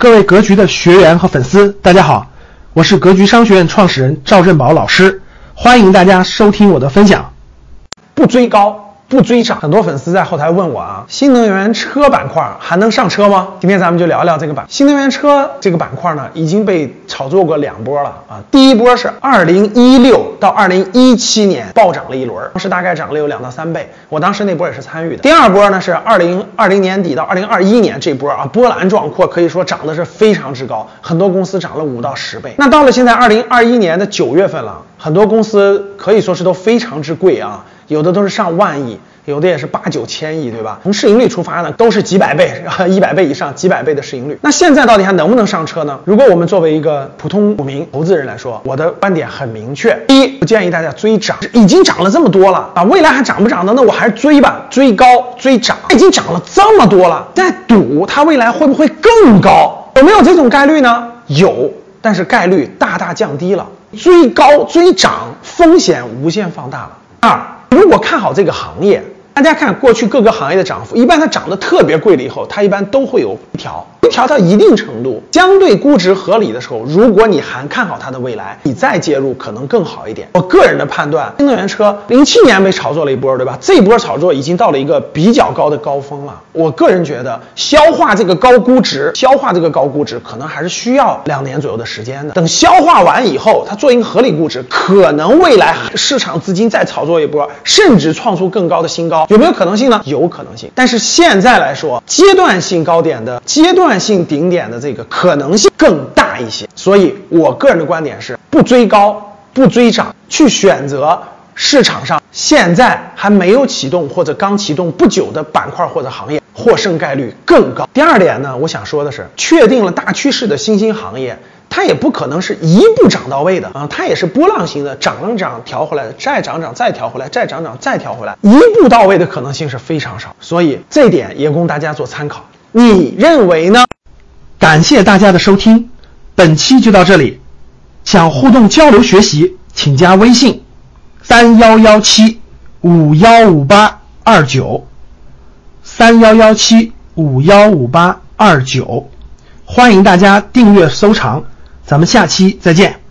各位格局的学员和粉丝，大家好，我是格局商学院创始人赵振宝老师，欢迎大家收听我的分享。不追高。不追涨，很多粉丝在后台问我啊，新能源车板块还能上车吗？今天咱们就聊聊这个板。新能源车这个板块呢，已经被炒作过两波了啊。第一波是二零一六到二零一七年暴涨了一轮，当时大概涨了有两到三倍，我当时那波也是参与的。第二波呢是二零二零年底到二零二一年这波啊，波澜壮阔，可以说涨的是非常之高，很多公司涨了五到十倍。那到了现在二零二一年的九月份了，很多公司可以说是都非常之贵啊。有的都是上万亿，有的也是八九千亿，对吧？从市盈率出发呢，都是几百倍、一百倍以上、几百倍的市盈率。那现在到底还能不能上车呢？如果我们作为一个普通股民、投资人来说，我的观点很明确：一，不建议大家追涨，已经涨了这么多了啊，未来还涨不涨呢？那我还是追吧，追高追涨，已经涨了这么多了，在赌它未来会不会更高？有没有这种概率呢？有，但是概率大大降低了。追高追涨，风险无限放大了。二。如果看好这个行业。大家看过去各个行业的涨幅，一般它涨得特别贵了以后，它一般都会有回调，回调到一定程度，相对估值合理的时候，如果你还看好它的未来，你再介入可能更好一点。我个人的判断，新能源车零七年被炒作了一波，对吧？这波炒作已经到了一个比较高的高峰了。我个人觉得，消化这个高估值，消化这个高估值，可能还是需要两年左右的时间的。等消化完以后，它做一个合理估值，可能未来市场资金再炒作一波，甚至创出更高的新高。有没有可能性呢？有可能性，但是现在来说，阶段性高点的、阶段性顶点的这个可能性更大一些。所以我个人的观点是，不追高，不追涨，去选择市场上现在还没有启动或者刚启动不久的板块或者行业，获胜概率更高。第二点呢，我想说的是，确定了大趋势的新兴行业。它也不可能是一步涨到位的啊，它也是波浪形的，涨了涨，调回来，再涨涨，再调回来，再涨涨，再调回来，一步到位的可能性是非常少，所以这点也供大家做参考。你认为呢？感谢大家的收听，本期就到这里。想互动交流学习，请加微信：三幺幺七五幺五八二九，三幺幺七五幺五八二九，欢迎大家订阅收藏。咱们下期再见。